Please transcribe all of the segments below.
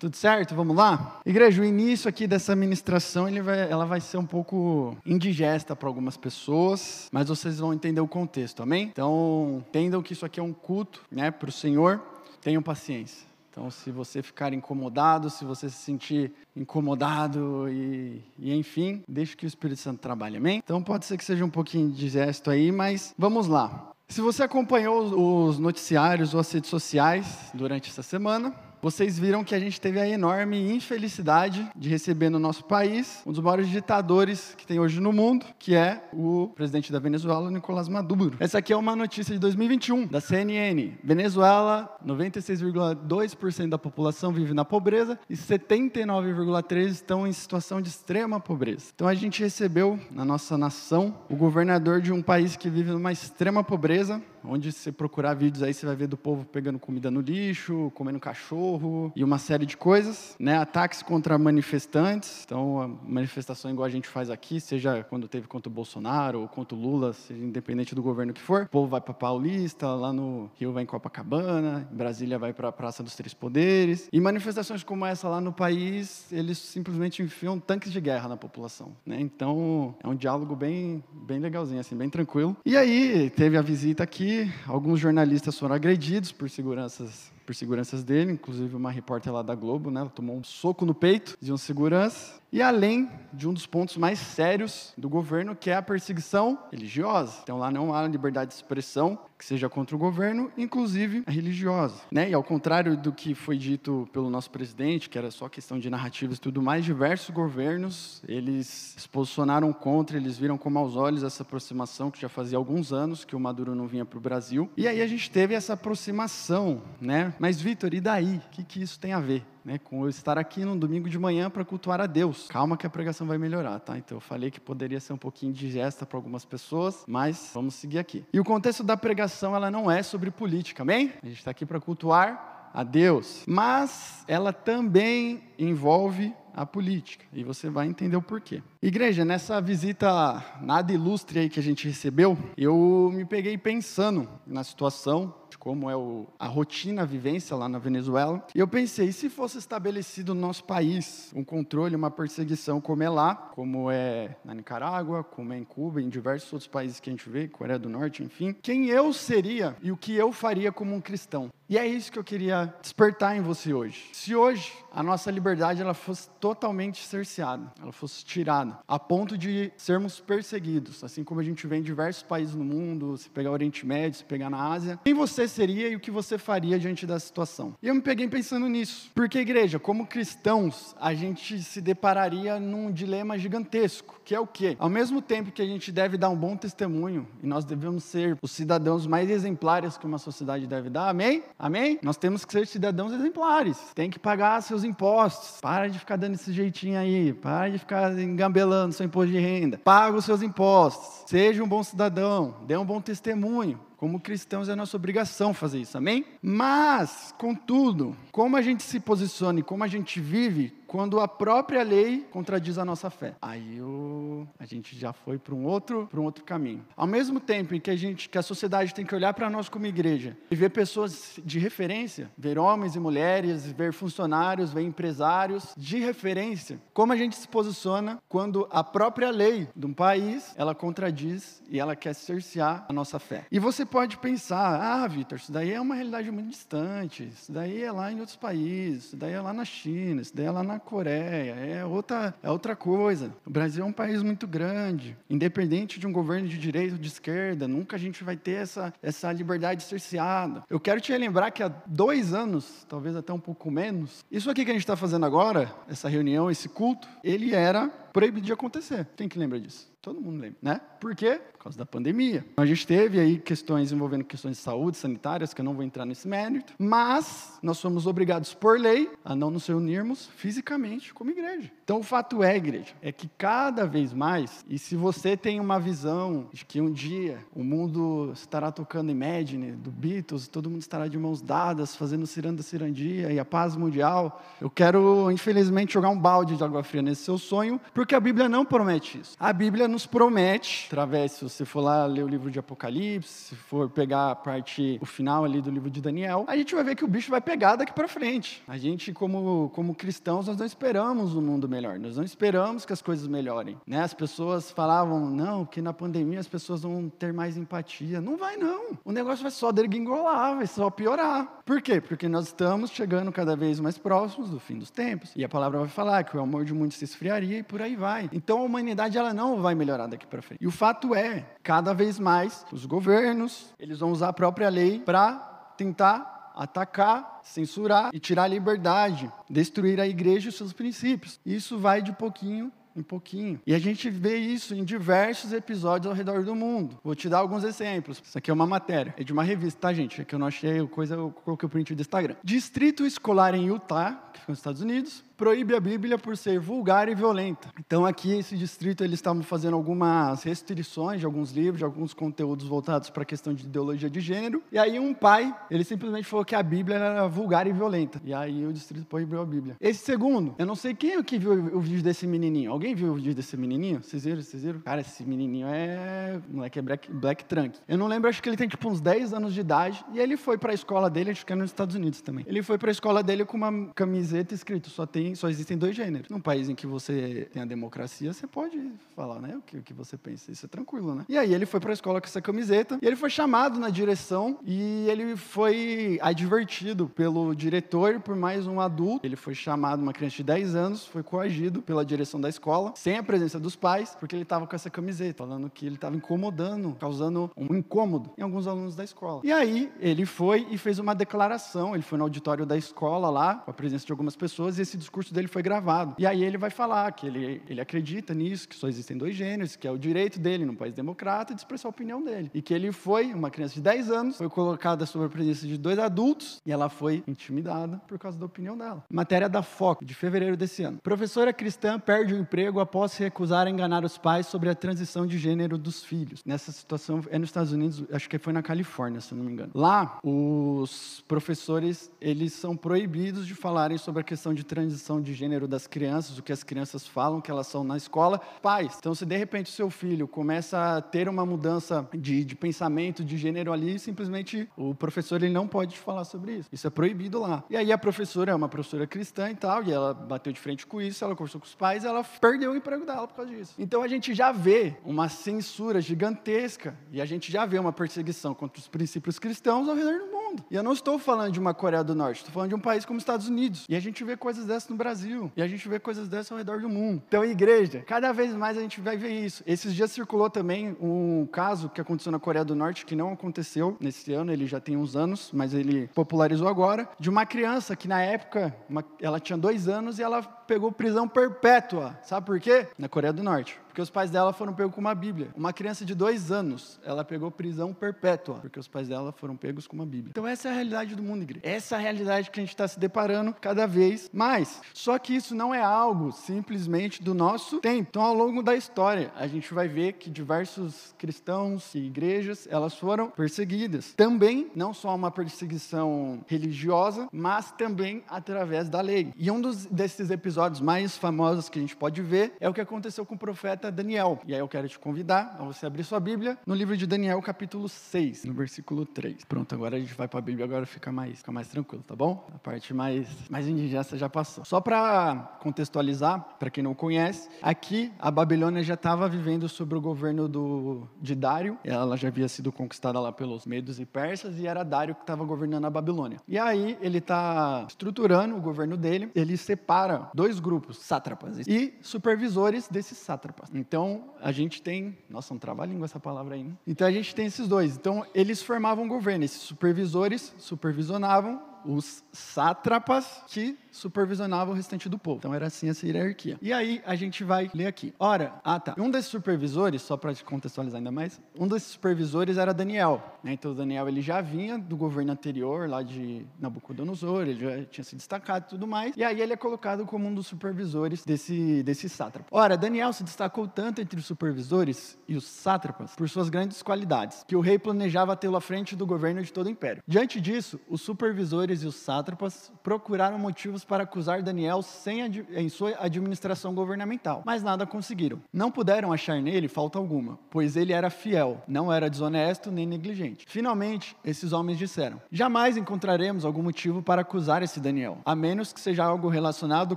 Tudo certo? Vamos lá? Igreja, o início aqui dessa ministração vai, ela vai ser um pouco indigesta para algumas pessoas, mas vocês vão entender o contexto, amém? Então, entendam que isso aqui é um culto né, para o Senhor, tenham paciência. Então, se você ficar incomodado, se você se sentir incomodado e, e, enfim, deixe que o Espírito Santo trabalhe, amém? Então, pode ser que seja um pouquinho de gesto aí, mas vamos lá. Se você acompanhou os noticiários ou as redes sociais durante essa semana, vocês viram que a gente teve a enorme infelicidade de receber no nosso país um dos maiores ditadores que tem hoje no mundo, que é o presidente da Venezuela, Nicolás Maduro. Essa aqui é uma notícia de 2021 da CNN. Venezuela, 96,2% da população vive na pobreza e 79,3% estão em situação de extrema pobreza. Então a gente recebeu na nossa nação o governador de um país que vive numa extrema pobreza, onde se procurar vídeos aí você vai ver do povo pegando comida no lixo, comendo cachorro cachorro e uma série de coisas, né? Ataques contra manifestantes, então manifestação igual a gente faz aqui, seja quando teve contra o Bolsonaro ou contra o Lula, seja independente do governo que for, o povo vai para Paulista, lá no Rio vai em Copacabana, em Brasília vai para a Praça dos Três Poderes, e manifestações como essa lá no país, eles simplesmente enfiam tanques de guerra na população, né? Então é um diálogo bem, bem legalzinho, assim, bem tranquilo. E aí teve a visita aqui, alguns jornalistas foram agredidos por seguranças por seguranças dele, inclusive uma repórter lá da Globo, né, ela tomou um soco no peito de um segurança, e além de um dos pontos mais sérios do governo, que é a perseguição religiosa. Então lá não há liberdade de expressão que seja contra o governo, inclusive a religiosa. Né? E ao contrário do que foi dito pelo nosso presidente, que era só questão de narrativas e tudo mais, diversos governos, eles se posicionaram contra, eles viram com maus olhos essa aproximação que já fazia alguns anos que o Maduro não vinha para o Brasil. E aí a gente teve essa aproximação, né? Mas, Vitor, e daí? O que, que isso tem a ver? né, com eu estar aqui num domingo de manhã para cultuar a Deus. Calma que a pregação vai melhorar, tá? Então eu falei que poderia ser um pouquinho digesta para algumas pessoas, mas vamos seguir aqui. E o contexto da pregação ela não é sobre política, amém? A gente está aqui para cultuar a Deus, mas ela também envolve a política. E você vai entender o porquê. Igreja, nessa visita nada ilustre aí que a gente recebeu, eu me peguei pensando na situação como é o, a rotina, a vivência lá na Venezuela. E eu pensei, se fosse estabelecido no nosso país um controle, uma perseguição como é lá, como é na Nicarágua, como é em Cuba, em diversos outros países que a gente vê, Coreia do Norte, enfim, quem eu seria e o que eu faria como um cristão? E é isso que eu queria despertar em você hoje. Se hoje a nossa liberdade ela fosse totalmente cerceada, ela fosse tirada, a ponto de sermos perseguidos, assim como a gente vê em diversos países no mundo, se pegar o Oriente Médio, se pegar na Ásia, quem você seria e o que você faria diante da situação? E eu me peguei pensando nisso, porque igreja, como cristãos, a gente se depararia num dilema gigantesco, que é o quê? Ao mesmo tempo que a gente deve dar um bom testemunho e nós devemos ser os cidadãos mais exemplares que uma sociedade deve dar, amém? Amém? Nós temos que ser cidadãos exemplares. Tem que pagar seus impostos. Para de ficar dando esse jeitinho aí. Para de ficar engambelando seu imposto de renda. Paga os seus impostos. Seja um bom cidadão. Dê um bom testemunho. Como cristãos é nossa obrigação fazer isso, amém? Mas, contudo, como a gente se posiciona e como a gente vive quando a própria lei contradiz a nossa fé? Aí o, a gente já foi para um outro, para um outro caminho. Ao mesmo tempo em que a gente, que a sociedade tem que olhar para nós como igreja e ver pessoas de referência, ver homens e mulheres, ver funcionários, ver empresários de referência, como a gente se posiciona quando a própria lei de um país ela contradiz e ela quer cercear a nossa fé? E você pode pensar, ah, Vitor, isso daí é uma realidade muito distante, isso daí é lá em outros países, isso daí é lá na China, isso daí é lá na Coreia, é outra, é outra coisa. O Brasil é um país muito grande, independente de um governo de direita ou de esquerda, nunca a gente vai ter essa, essa liberdade cerceada. Eu quero te lembrar que há dois anos, talvez até um pouco menos, isso aqui que a gente está fazendo agora, essa reunião, esse culto, ele era proibido de acontecer. Quem que lembra disso? Todo mundo lembra, né? Por quê? Por causa da pandemia. A gente teve aí questões envolvendo questões de saúde, sanitárias, que eu não vou entrar nesse mérito, mas nós somos obrigados por lei a não nos reunirmos fisicamente como igreja. Então o fato é, igreja, é que cada vez mais, e se você tem uma visão de que um dia o mundo estará tocando Imagine, do Beatles, todo mundo estará de mãos dadas, fazendo ciranda cirandia e a paz mundial, eu quero, infelizmente, jogar um balde de água fria nesse seu sonho, Porque a Bíblia não promete isso. A Bíblia nos promete, através, você for lá ler o livro de Apocalipse, se for pegar a parte, o final ali do livro de Daniel, a gente vai ver que o bicho vai pegar daqui para frente. A gente, como, como cristãos, nós não esperamos um mundo melhor, nós não esperamos que as coisas melhorem. Né? As pessoas falavam, não, que na pandemia as pessoas vão ter mais empatia. Não vai, não. O negócio vai só degringolar, vai só piorar. Por quê? Porque nós estamos chegando cada vez mais próximos do fim dos tempos. E a palavra vai falar que o amor de muitos se esfriaria e por aí vai. Então a humanidade ela não vai melhorar daqui para frente. E o fato é, cada vez mais os governos, eles vão usar a própria lei para tentar atacar, censurar e tirar a liberdade, destruir a igreja e seus princípios. Isso vai de pouquinho em pouquinho. E a gente vê isso em diversos episódios ao redor do mundo. Vou te dar alguns exemplos. Isso aqui é uma matéria, é de uma revista, tá, gente? É que eu não achei coisa, eu coloquei o print do Instagram. Distrito escolar em Utah, que fica nos Estados Unidos, proíbe a Bíblia por ser vulgar e violenta. Então aqui esse distrito eles estavam fazendo algumas restrições de alguns livros, de alguns conteúdos voltados para a questão de ideologia de gênero. E aí um pai, ele simplesmente falou que a Bíblia era vulgar e violenta. E aí o distrito proibiu a Bíblia. Esse segundo, eu não sei quem é que viu o vídeo desse menininho. Alguém viu o vídeo desse menininho? Vocês viram? Vocês viram? Cara, esse menininho é moleque é black, black trunk. Eu não lembro, acho que ele tem tipo uns 10 anos de idade e ele foi para a escola dele, acho que é nos Estados Unidos também. Ele foi para a escola dele com uma camiseta escrito só tem só existem dois gêneros. Num país em que você tem a democracia, você pode falar, né, o que, o que você pensa. Isso é tranquilo, né? E aí ele foi para a escola com essa camiseta e ele foi chamado na direção e ele foi advertido pelo diretor por mais um adulto. Ele foi chamado, uma criança de 10 anos, foi coagido pela direção da escola, sem a presença dos pais, porque ele estava com essa camiseta, falando que ele estava incomodando, causando um incômodo em alguns alunos da escola. E aí ele foi e fez uma declaração. Ele foi no auditório da escola lá, com a presença de algumas pessoas, e esse discurso dele foi gravado. E aí ele vai falar que ele, ele acredita nisso, que só existem dois gêneros, que é o direito dele, num país democrata, de expressar a opinião dele. E que ele foi, uma criança de 10 anos, foi colocada sob a presença de dois adultos e ela foi intimidada por causa da opinião dela. Matéria da FOC, de fevereiro desse ano. Professora cristã perde o emprego após se recusar a enganar os pais sobre a transição de gênero dos filhos. Nessa situação é nos Estados Unidos, acho que foi na Califórnia, se não me engano. Lá, os professores, eles são proibidos de falarem sobre a questão de transição de gênero das crianças, o que as crianças falam que elas são na escola, pais. Então, se de repente o seu filho começa a ter uma mudança de, de pensamento, de gênero ali, simplesmente o professor ele não pode falar sobre isso. Isso é proibido lá. E aí a professora é uma professora cristã e tal, e ela bateu de frente com isso, ela conversou com os pais, ela perdeu o emprego dela por causa disso. Então a gente já vê uma censura gigantesca e a gente já vê uma perseguição contra os princípios cristãos ao redor do mundo mundo. E eu não estou falando de uma Coreia do Norte, estou falando de um país como os Estados Unidos. E a gente vê coisas dessas no Brasil. E a gente vê coisas dessas ao redor do mundo. Então, igreja, cada vez mais a gente vai ver isso. Esses dias circulou também um caso que aconteceu na Coreia do Norte, que não aconteceu nesse ano, ele já tem uns anos, mas ele popularizou agora, de uma criança que na época, uma, ela tinha dois anos e ela pegou prisão perpétua. Sabe por quê? Na Coreia do Norte. Porque os pais dela foram pegos com uma Bíblia. Uma criança de dois anos, ela pegou prisão perpétua, porque os pais dela foram pegos com uma Bíblia. Então essa é a realidade do mundo, igreja. Essa é a realidade que a gente está se deparando cada vez mais. Só que isso não é algo simplesmente do nosso tempo. Então ao longo da história, a gente vai ver que diversos cristãos e igrejas, elas foram perseguidas. Também, não só uma perseguição religiosa, mas também através da lei. E um dos, desses episódios mais famosos que a gente pode ver é o que aconteceu com o profeta Daniel. E aí eu quero te convidar a você abrir sua Bíblia no livro de Daniel, capítulo 6, no versículo 3. Pronto, agora a gente vai para a Bíblia, agora fica mais, fica mais tranquilo, tá bom? A parte mais, mais indigesta já passou. Só para contextualizar, para quem não conhece, aqui a Babilônia já estava vivendo sobre o governo do, de Dário. Ela já havia sido conquistada lá pelos medos e persas e era Dário que estava governando a Babilônia. E aí ele está estruturando o governo dele, ele separa dois grupos, sátrapas e supervisores desses sátrapas. Então, a gente tem. Nossa, um trava-língua essa palavra aí. Né? Então, a gente tem esses dois. Então, eles formavam governo. Esses supervisores supervisionavam os sátrapas que supervisionavam o restante do povo. Então era assim essa hierarquia. E aí a gente vai ler aqui. Ora, ah tá. Um desses supervisores, só para te contextualizar ainda mais, um desses supervisores era Daniel. Né? Então Daniel ele já vinha do governo anterior lá de Nabucodonosor, ele já tinha se destacado e tudo mais. E aí ele é colocado como um dos supervisores desse desse sátrapa. Ora, Daniel se destacou tanto entre os supervisores e os sátrapas por suas grandes qualidades, que o rei planejava tê-lo à frente do governo de todo o império. Diante disso, os supervisores e os sátrapas procuraram motivos motivos para acusar Daniel sem em sua administração governamental, mas nada conseguiram. Não puderam achar nele falta alguma, pois ele era fiel, não era desonesto nem negligente. Finalmente, esses homens disseram: Jamais encontraremos algum motivo para acusar esse Daniel, a menos que seja algo relacionado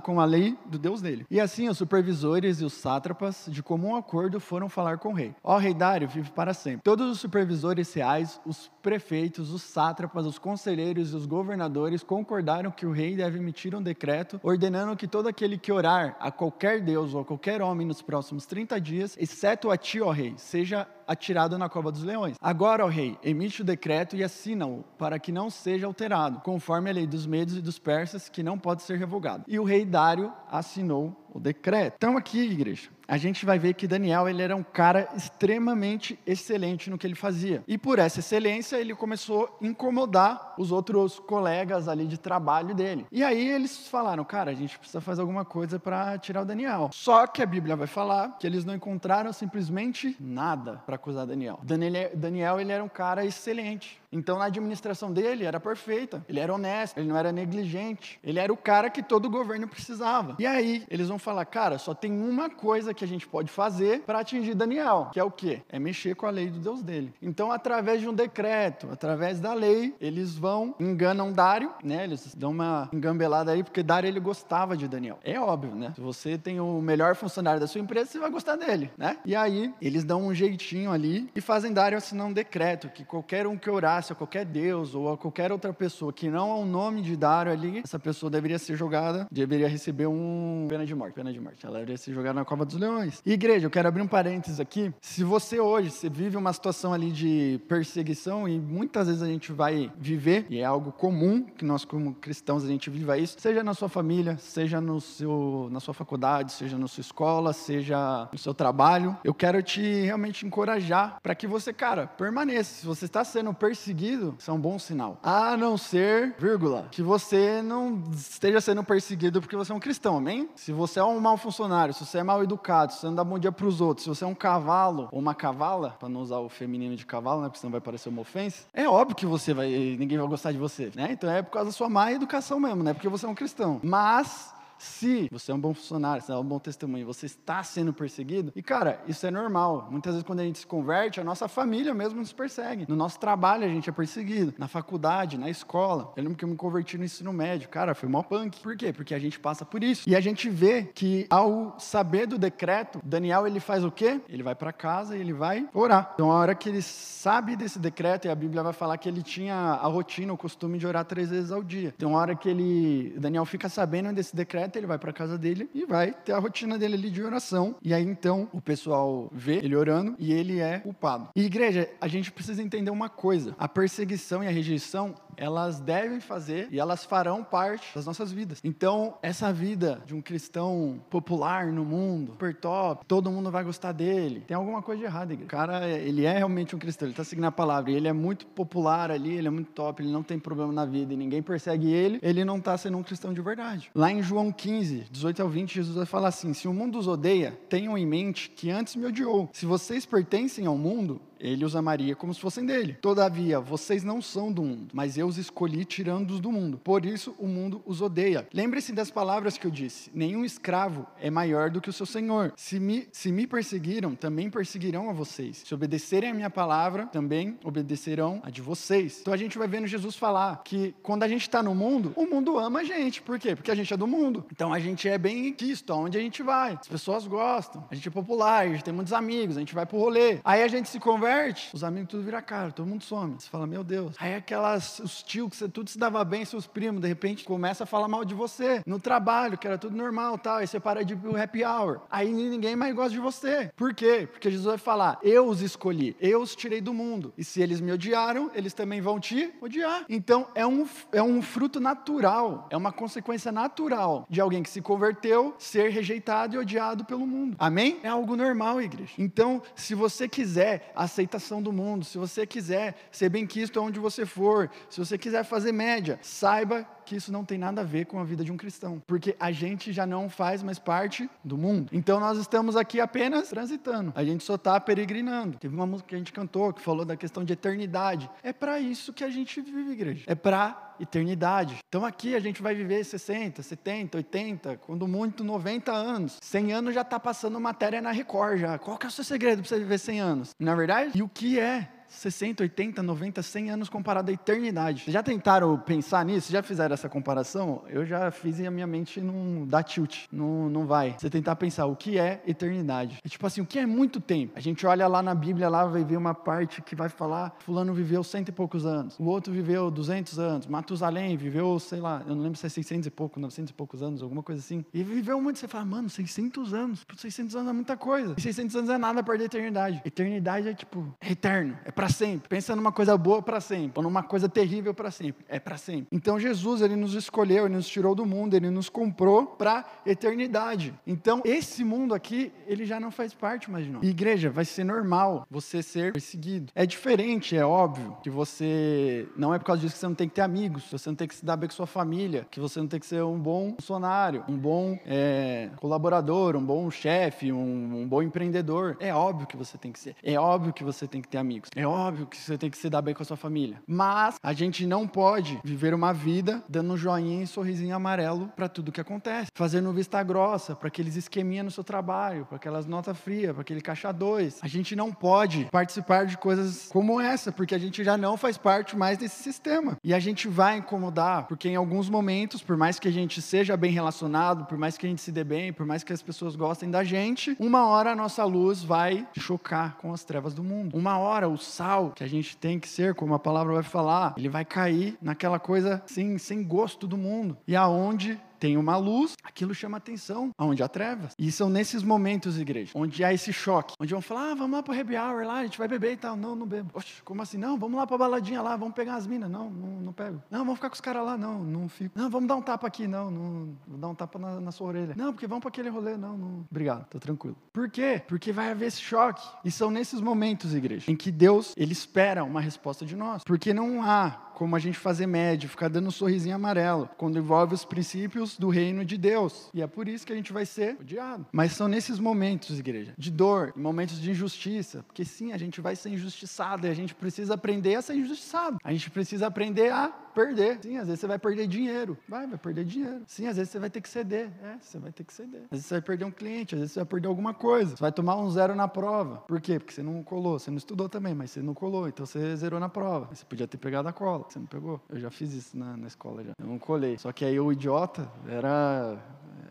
com a lei do Deus dele. E assim os supervisores e os sátrapas, de comum acordo, foram falar com o rei. Ó rei Dário, vive para sempre. Todos os supervisores reais, os prefeitos, os sátrapas, os conselheiros e os governadores concordaram que o rei deve emitir um decreto ordenando que todo aquele que orar a qualquer deus ou a qualquer homem nos próximos 30 dias, exceto a ti, ó rei, seja atirado na cova dos leões. Agora, ó rei, emite o decreto e assina-o, para que não seja alterado, conforme a lei dos medos e dos persas, que não pode ser revogado. E o rei Dário assinou o decreto. Então aqui, igreja, a gente vai ver que Daniel ele era um cara extremamente excelente no que ele fazia. E por essa excelência, ele começou a incomodar os outros colegas ali de trabalho dele. E aí eles falaram, cara, a gente precisa fazer alguma coisa para tirar o Daniel. Só que a Bíblia vai falar que eles não encontraram simplesmente nada para acusar Daniel. Daniel, Daniel ele era um cara excelente. Então, na administração dele, era perfeita. Ele era honesto, ele não era negligente. Ele era o cara que todo governo precisava. E aí, eles vão falar, cara, só tem uma coisa que a gente pode fazer para atingir Daniel, que é o quê? É mexer com a lei do Deus dele. Então, através de um decreto, através da lei, eles vão, enganam Dário, né? Eles dão uma engambelada aí, porque Dário, ele gostava de Daniel. É óbvio, né? Se você tem o melhor funcionário da sua empresa, você vai gostar dele, né? E aí, eles dão um jeitinho ali e fazem Dário assinar um decreto, que qualquer um que orasse a qualquer deus ou a qualquer outra pessoa que não é o nome de Dário ali, essa pessoa deveria ser jogada, deveria receber um pena de morte, pena de morte. Ela deveria ser jogada na cova dos leões. E, igreja, eu quero abrir um parênteses aqui. Se você hoje, você vive uma situação ali de perseguição e muitas vezes a gente vai viver, e é algo comum que nós como cristãos a gente viva isso, seja na sua família, seja no seu, na sua faculdade, seja na sua escola, seja no seu trabalho, eu quero te realmente encorajar para que você, cara, permaneça. Se você está sendo perseguido, perseguido, é um bom sinal. A não ser, vírgula, que você não esteja sendo perseguido porque você é um cristão, amém? Se você é um mau funcionário, se você é mal educado, se você não dá bom dia para os outros, se você é um cavalo ou uma cavala, para não usar o feminino de cavalo, né, porque senão vai parecer uma ofensa, é óbvio que você vai, ninguém vai gostar de você, né? Então é por causa da sua má educação mesmo, né? Porque você é um cristão. Mas se você é um bom funcionário, você é um bom testemunho, você está sendo perseguido, e cara, isso é normal. Muitas vezes quando a gente se converte, a nossa família mesmo nos persegue. No nosso trabalho a gente é perseguido, na faculdade, na escola. Eu lembro que eu me converti no ensino médio, cara, foi mó punk. Por quê? Porque a gente passa por isso. E a gente vê que ao saber do decreto, Daniel ele faz o quê? Ele vai para casa e ele vai orar. Então a hora que ele sabe desse decreto, e a Bíblia vai falar que ele tinha a rotina, o costume de orar três vezes ao dia. Então a hora que ele, Daniel fica sabendo desse decreto, ele vai para casa dele e vai ter a rotina dele ali de oração. E aí então o pessoal vê ele orando e ele é culpado. E igreja, a gente precisa entender uma coisa: a perseguição e a rejeição elas devem fazer e elas farão parte das nossas vidas. Então, essa vida de um cristão popular no mundo, super top, todo mundo vai gostar dele. Tem alguma coisa de errado, igreja. O cara, ele é realmente um cristão, ele está seguindo a palavra, e ele é muito popular ali, ele é muito top, ele não tem problema na vida e ninguém persegue ele, ele não está sendo um cristão de verdade. Lá em João 15, 18 ao 20, Jesus vai falar assim: Se o mundo os odeia, tenham em mente que antes me odiou. Se vocês pertencem ao mundo, ele os amaria como se fossem dele. Todavia, vocês não são do mundo, mas eu os escolhi tirando-os do mundo. Por isso o mundo os odeia. Lembre-se das palavras que eu disse: nenhum escravo é maior do que o seu senhor. Se me, se me perseguiram, também perseguirão a vocês. Se obedecerem a minha palavra, também obedecerão a de vocês. Então a gente vai vendo Jesus falar que quando a gente está no mundo, o mundo ama a gente. Por quê? Porque a gente é do mundo. Então a gente é bem quisto, aonde a gente vai. As pessoas gostam, a gente é popular, a gente tem muitos amigos, a gente vai pro rolê. Aí a gente se conversa converte, os amigos tudo vira cara, todo mundo some. Você fala, meu Deus. Aí aquelas, os tios que você tudo se dava bem, seus primos, de repente começa a falar mal de você. No trabalho, que era tudo normal tal. Aí você para de ir pro happy hour. Aí ninguém mais gosta de você. Por quê? Porque Jesus vai falar, eu os escolhi, eu os tirei do mundo. E se eles me odiaram, eles também vão te odiar. Então é um, é um fruto natural, é uma consequência natural de alguém que se converteu ser rejeitado e odiado pelo mundo. Amém? É algo normal, igreja. Então, se você quiser aceitação do mundo, se você quiser ser bem-quisto onde você for, se você quiser fazer média, saiba que isso não tem nada a ver com a vida de um cristão, porque a gente já não faz mais parte do mundo. Então nós estamos aqui apenas transitando, a gente só está peregrinando. Teve uma música que a gente cantou que falou da questão de eternidade. É para isso que a gente vive, igreja. É para eternidade. Então aqui a gente vai viver 60, 70, 80, quando muito 90 anos. 100 anos já está passando matéria na Record já. Qual que é o seu segredo para você viver 100 anos? Na é verdade? E o que é 60, 80, 90, 100 anos comparado à eternidade. Já tentaram pensar nisso? Já fizeram essa comparação? Eu já fiz e a minha mente não dá tilt, não, não vai. Você tentar pensar o que é eternidade. É tipo assim, o que é muito tempo? A gente olha lá na Bíblia, lá vai ver uma parte que vai falar, fulano viveu cento e poucos anos, o outro viveu 200 anos, Matusalém viveu, sei lá, eu não lembro se é 600 e pouco, 900 e poucos anos, alguma coisa assim. E viveu muito, você fala, mano, 600 anos, 600 anos é muita coisa. E 600 anos é nada perto da eternidade. Eternidade é tipo, é eterno, é para sempre. Pensa numa coisa boa para sempre, ou numa coisa terrível para sempre. É para sempre. Então Jesus, ele nos escolheu, ele nos tirou do mundo, ele nos comprou para eternidade. Então esse mundo aqui, ele já não faz parte mais de nós. Igreja, vai ser normal você ser perseguido. É diferente, é óbvio, que você não é por causa disso que você não tem que ter amigos, você não tem que se dar bem com sua família, que você não tem que ser um bom funcionário, um bom é, colaborador, um bom chefe, um, um bom empreendedor. É óbvio que você tem que ser. É óbvio que você tem que ter amigos. É óbvio que você tem que se dar bem com a sua família. Mas a gente não pode viver uma vida dando um joinha e sorrisinho amarelo para tudo que acontece, fazendo vista grossa para aqueles esqueminha no seu trabalho, para aquelas notas frias, para aquele caixa dois. A gente não pode participar de coisas como essa, porque a gente já não faz parte mais desse sistema. E a gente vai incomodar, porque em alguns momentos, por mais que a gente seja bem relacionado, por mais que a gente se dê bem, por mais que as pessoas gostem da gente, uma hora a nossa luz vai chocar com as trevas do mundo. Uma hora o sal que a gente tem que ser, como a palavra vai falar, ele vai cair naquela coisa assim, sem gosto do mundo. E aonde tem uma luz, aquilo chama atenção, aonde há trevas. E são nesses momentos, igreja, onde há esse choque, onde vão falar, ah, vamos lá para o happy hour lá, a gente vai beber e tal. Não, não bebo. Oxe, como assim? Não, vamos lá para a baladinha lá, vamos pegar as minas. Não, não, não pego. Não, vamos ficar com os caras lá. Não, não fico. Não, vamos dar um tapa aqui. Não, não, vou dar um tapa na, na sua orelha. Não, porque vamos para aquele rolê. Não, não. Obrigado, tô tranquilo. Por quê? Porque vai haver esse choque. E são nesses momentos, igreja, em que Deus, ele espera uma resposta de nós. Porque não há como a gente fazer médio, ficar dando um sorrisinho amarelo, quando envolve os princípios do reino de Deus. E é por isso que a gente vai ser odiado. Mas são nesses momentos, igreja, de dor, momentos de injustiça, porque sim, a gente vai ser injustiçado e a gente precisa aprender a ser injustiçado. A gente precisa aprender a perder. Sim, às vezes você vai perder dinheiro. Vai, vai perder dinheiro. Sim, às vezes você vai ter que ceder. É, você vai ter que ceder. Às vezes você vai perder um cliente, às vezes você vai perder alguma coisa. Você vai tomar um zero na prova. Por quê? Porque você não colou. Você não estudou também, mas você não colou. Então você zerou na prova. Você podia ter pegado a cola. Você não pegou. Eu já fiz isso na, na escola já. Eu não colei. Só que aí o idiota era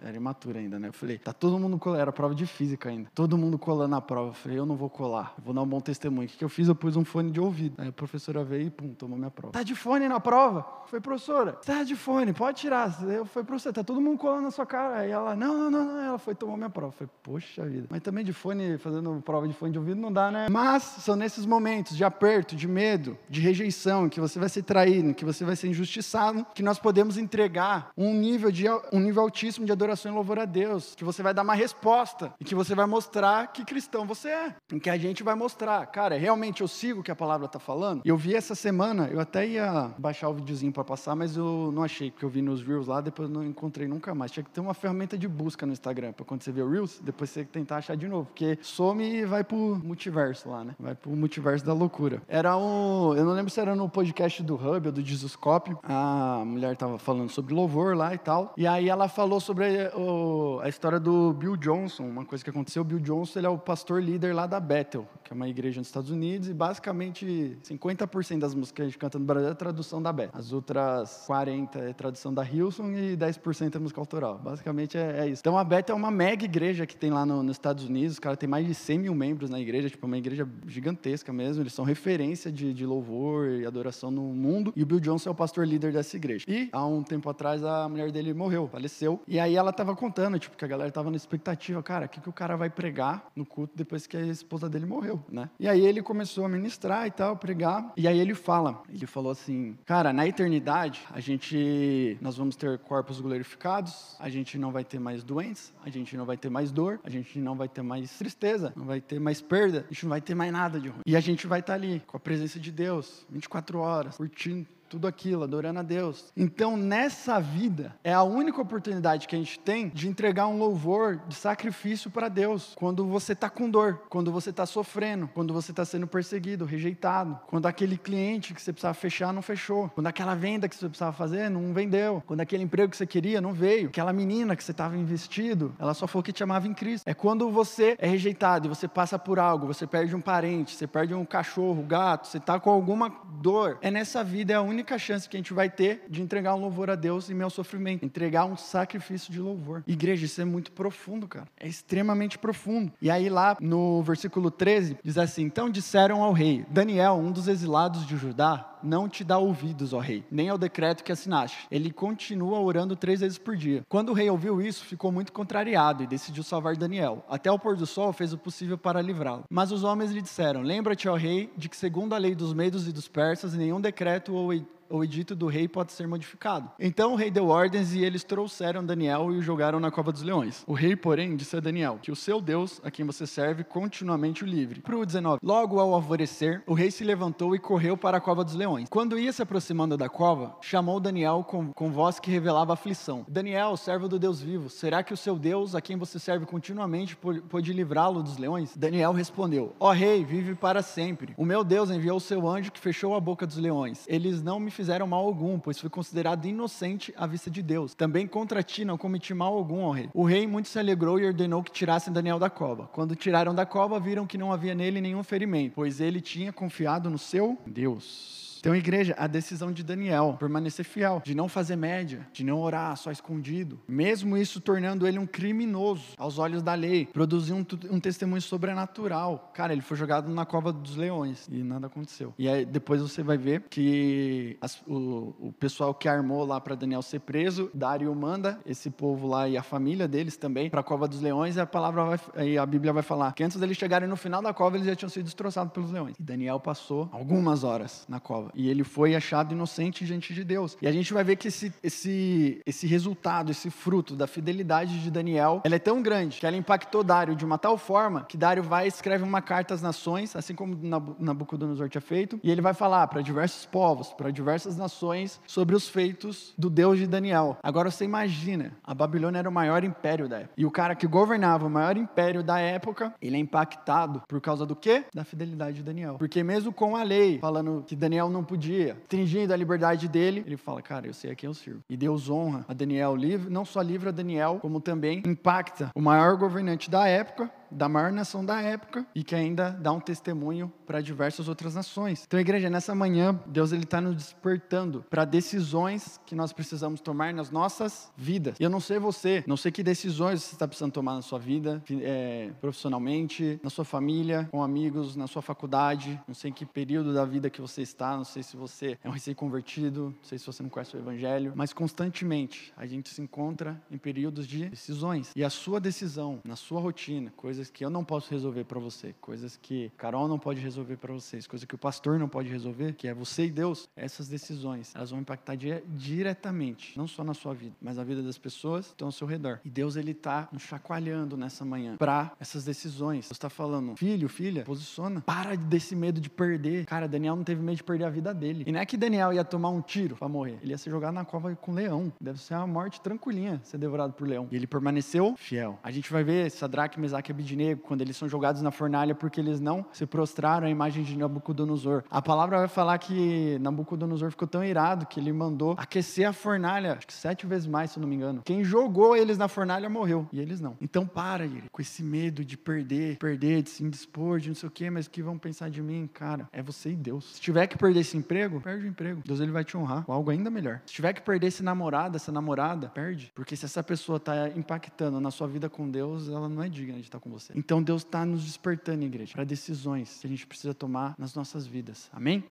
era imaturo ainda, né? Eu falei, tá todo mundo colando, era prova de física ainda. Todo mundo colando a prova. Eu falei, eu não vou colar, vou dar um bom testemunho. O que, eu fiz? Eu pus um fone de ouvido. Aí a professora veio e pum, tomou minha prova. Tá de fone na prova? Foi, professora, tá de fone, pode tirar. Eu falei, professora, tá todo mundo colando na sua cara. Aí ela, não, não, não, não. Ela foi tomou minha prova. Eu falei, poxa vida. Mas também de fone, fazendo prova de fone de ouvido, não dá, né? Mas são nesses momentos de aperto, de medo, de rejeição, que você vai ser traído, que você vai ser injustiçado, que nós podemos entregar um nível, de, um nível altíssimo de adoração e louvor a Deus. Que você vai dar uma resposta e que você vai mostrar que cristão você é. Em que a gente vai mostrar, cara, realmente eu sigo o que a palavra está falando. Eu vi essa semana, eu até ia baixar o videozinho para passar, mas eu não achei, porque eu vi nos Reels lá, depois não encontrei nunca mais. Tinha que ter uma ferramenta de busca no Instagram, para quando você vê o Reels, depois você tentar achar de novo, porque some e vai pro multiverso lá, né? Vai pro multiverso da loucura. Era um, eu não lembro se era no podcast do Hub ou do Jesuscópio, a mulher tava falando sobre louvor lá e tal, e aí ela falou sobre o a história do Bill Johnson, uma coisa que aconteceu. O Bill Johnson ele é o pastor líder lá da Bethel, que é uma igreja nos Estados Unidos, e basicamente 50% das músicas que a gente canta no Brasil é tradução da Bethel. As outras 40% é tradução da Hilson e 10% é música autoral. Basicamente é, é, isso. Então a Bethel é uma mega igreja que tem lá no, nos Estados Unidos. Os caras têm mais de 100 mil membros na igreja, tipo, é uma igreja gigantesca mesmo. Eles são referência de, de louvor e adoração no mundo. E o Bill Johnson é o pastor líder dessa igreja. E há um tempo atrás a mulher dele morreu, faleceu. E aí ela ela estava contando, tipo, que a galera estava na expectativa, cara, o que, que o cara vai pregar no culto depois que a esposa dele morreu, né? E aí ele começou a ministrar e tal, pregar, e aí ele fala, ele falou assim, cara, na eternidade, a gente, nós vamos ter corpos glorificados, a gente não vai ter mais doenças, a gente não vai ter mais dor, a gente não vai ter mais tristeza, não vai ter mais perda, a gente não vai ter mais nada de ruim. E a gente vai estar ali, com a presença de Deus, 24 horas, curtindo tudo aquilo, adorando a Deus. Então, nessa vida, é a única oportunidade que a gente tem de entregar um louvor de sacrifício para Deus. Quando você está com dor, quando você está sofrendo, quando você está sendo perseguido, rejeitado, quando aquele cliente que você precisava fechar não fechou, quando aquela venda que você precisava fazer não vendeu, quando aquele emprego que você queria não veio, aquela menina que você estava investido, ela só falou que te amava em Cristo. É quando você é rejeitado e você passa por algo, você perde um parente, você perde um cachorro, um gato, você está com alguma dor. É nessa vida, é a única única chance que a gente vai ter de entregar um louvor a Deus em meu sofrimento, entregar um sacrifício de louvor. Igreja, isso é muito profundo, cara. É extremamente profundo. E aí lá no versículo 13 diz assim: "Então disseram ao rei: Daniel, um dos exilados de Judá, não te dá ouvidos, ó rei, nem ao decreto que assinaste. Ele continua orando três vezes por dia. Quando o rei ouviu isso, ficou muito contrariado e decidiu salvar Daniel. Até o pôr do sol fez o possível para livrá-lo. Mas os homens lhe disseram: Lembra-te, ó rei, de que segundo a lei dos medos e dos persas, nenhum decreto ou o edito do rei pode ser modificado. Então o rei deu ordens e eles trouxeram Daniel e o jogaram na cova dos leões. O rei, porém, disse a Daniel que o seu Deus, a quem você serve, continuamente o livre. Para o 19. Logo ao alvorecer, o rei se levantou e correu para a cova dos leões. Quando ia se aproximando da cova, chamou Daniel com, com voz que revelava aflição. Daniel, servo do Deus vivo, será que o seu Deus, a quem você serve continuamente, pode livrá-lo dos leões? Daniel respondeu: Ó rei, vive para sempre. O meu Deus enviou o seu anjo que fechou a boca dos leões. Eles não me fizeram mal algum, pois fui considerado inocente à vista de Deus. Também contra ti não cometi mal algum, ó rei. O rei muito se alegrou e ordenou que tirassem Daniel da cova. Quando tiraram da cova, viram que não havia nele nenhum ferimento, pois ele tinha confiado no seu Deus. Então, igreja, a decisão de Daniel, permanecer fiel, de não fazer média, de não orar só escondido, mesmo isso tornando ele um criminoso aos olhos da lei, produziu um, um testemunho sobrenatural. Cara, ele foi jogado na cova dos leões e nada aconteceu. E aí depois você vai ver que as, o, o pessoal que armou lá para Daniel ser preso, Dário manda esse povo lá e a família deles também para a cova dos leões e a palavra vai, e a Bíblia vai falar que antes deles chegarem no final da cova eles já tinham sido destroçados pelos leões. E Daniel passou algumas horas na cova e ele foi achado inocente diante de Deus. E a gente vai ver que esse, esse, esse resultado, esse fruto da fidelidade de Daniel, ela é tão grande que ela impactou Dário de uma tal forma que Dário vai e escreve uma carta às nações, assim como Nabucodonosor tinha feito, e ele vai falar para diversos povos, para diversas nações, sobre os feitos do Deus de Daniel. Agora você imagina, a Babilônia era o maior império da época. E o cara que governava o maior império da época, ele é impactado por causa do quê? Da fidelidade de Daniel. Porque mesmo com a lei, falando que Daniel não podia, stringindo a liberdade dele, ele fala, cara, eu sei a quem eu sirvo. E Deus honra a Daniel, não só livra Daniel, como também impacta o maior governante da época, da maior nação da época e que ainda dá um testemunho para diversas outras nações. Então, igreja, nessa manhã, Deus ele está nos despertando para decisões que nós precisamos tomar nas nossas vidas. E eu não sei você, não sei que decisões você está precisando tomar na sua vida, é, profissionalmente, na sua família, com amigos, na sua faculdade, não sei em que período da vida que você está, não sei se você é um recém-convertido, não sei se você não conhece o Evangelho, mas constantemente a gente se encontra em períodos de decisões. E a sua decisão, na sua rotina, coisas coisas que eu não posso resolver para você, coisas que Carol não pode resolver para vocês, coisas que o pastor não pode resolver, que é você e Deus, essas decisões, elas vão impactar diretamente, não só na sua vida, mas na vida das pessoas que estão ao seu redor. E Deus, ele está nos chacoalhando nessa manhã para essas decisões. Deus está falando, filho, filha, posiciona, para desse medo de perder. Cara, Daniel não teve medo de perder a vida dele. E não é que Daniel ia tomar um tiro para morrer, ele ia ser jogado na cova com leão. Deve ser uma morte tranquilinha ser devorado por leão. E ele permaneceu fiel. A gente vai ver Sadraque, Mesaque e Abednego, quando eles são jogados na fornalha porque eles não se prostraram à imagem de Nabucodonosor. A palavra vai falar que Nabucodonosor ficou tão irado que ele mandou aquecer a fornalha, acho que sete vezes mais, se eu não me engano. Quem jogou eles na fornalha morreu, e eles não. Então para, com esse medo de perder, perder, de se indispor, de não sei o quê, mas o que vão pensar de mim? Cara, é você e Deus. Se tiver que perder esse emprego, perde o emprego. Deus ele vai te honrar com algo ainda melhor. Se tiver que perder esse namorado, essa namorada, perde. Porque se essa pessoa está impactando na sua vida com Deus, ela não é digna de estar com você. Então Deus está nos despertando, igreja, para decisões que a gente precisa tomar nas nossas vidas. Amém?